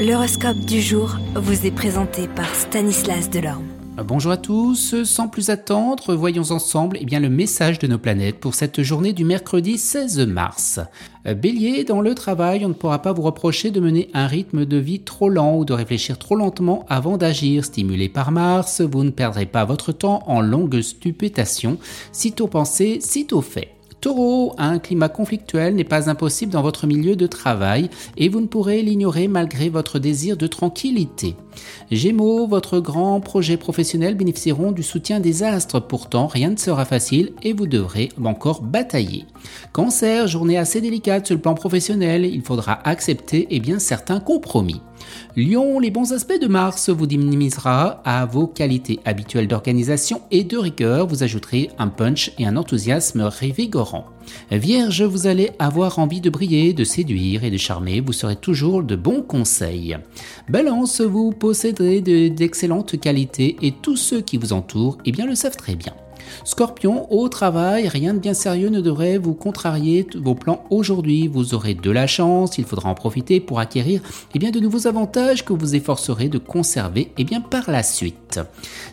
L'horoscope du jour vous est présenté par Stanislas Delorme. Bonjour à tous, sans plus attendre, voyons ensemble eh bien, le message de nos planètes pour cette journée du mercredi 16 mars. Bélier, dans le travail, on ne pourra pas vous reprocher de mener un rythme de vie trop lent ou de réfléchir trop lentement avant d'agir. Stimulé par Mars, vous ne perdrez pas votre temps en longues stupétations, sitôt pensé, sitôt fait. Taureau, un climat conflictuel n'est pas impossible dans votre milieu de travail et vous ne pourrez l'ignorer malgré votre désir de tranquillité. Gémeaux, votre grand projet professionnel bénéficieront du soutien des astres, pourtant rien ne sera facile et vous devrez encore batailler. Cancer, journée assez délicate sur le plan professionnel, il faudra accepter eh bien, certains compromis. Lion, les bons aspects de Mars vous diminuera à vos qualités habituelles d'organisation et de rigueur, vous ajouterez un punch et un enthousiasme révigorant. Vierge, vous allez avoir envie de briller, de séduire et de charmer, vous serez toujours de bons conseils. Balance, vous posséderez d'excellentes qualités et tous ceux qui vous entourent eh bien, le savent très bien. Scorpion, au travail, rien de bien sérieux ne devrait vous contrarier vos plans aujourd'hui. Vous aurez de la chance, il faudra en profiter pour acquérir eh bien, de nouveaux avantages que vous efforcerez de conserver eh bien, par la suite.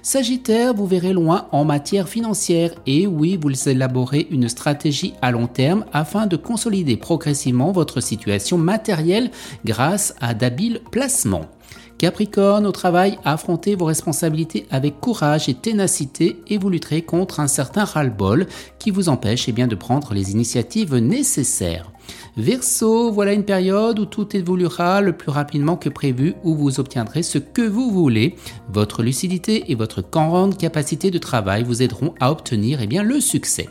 Sagittaire, vous verrez loin en matière financière et oui, vous élaborez une stratégie à long terme afin de consolider progressivement votre situation matérielle grâce à d'habiles placements. Capricorne, au travail, affrontez vos responsabilités avec courage et ténacité et vous lutterez contre un certain ras-le-bol qui vous empêche eh bien, de prendre les initiatives nécessaires. Verseau, voilà une période où tout évoluera le plus rapidement que prévu, où vous obtiendrez ce que vous voulez. Votre lucidité et votre grande capacité de travail vous aideront à obtenir eh le succès.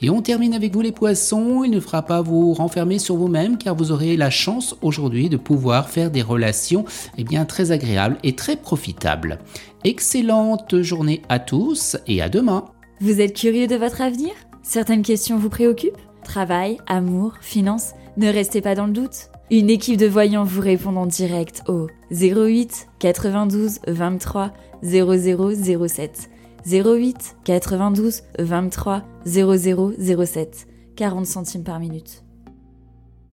Et on termine avec vous les poissons, il ne fera pas vous renfermer sur vous-même car vous aurez la chance aujourd'hui de pouvoir faire des relations eh très agréables et très profitables. Excellente journée à tous et à demain. Vous êtes curieux de votre avenir? Certaines questions vous préoccupent? Travail, amour, finances? Ne restez pas dans le doute. Une équipe de voyants vous répond en direct au 08 92 23 0007. 08 92 23 0007. 40 centimes par minute.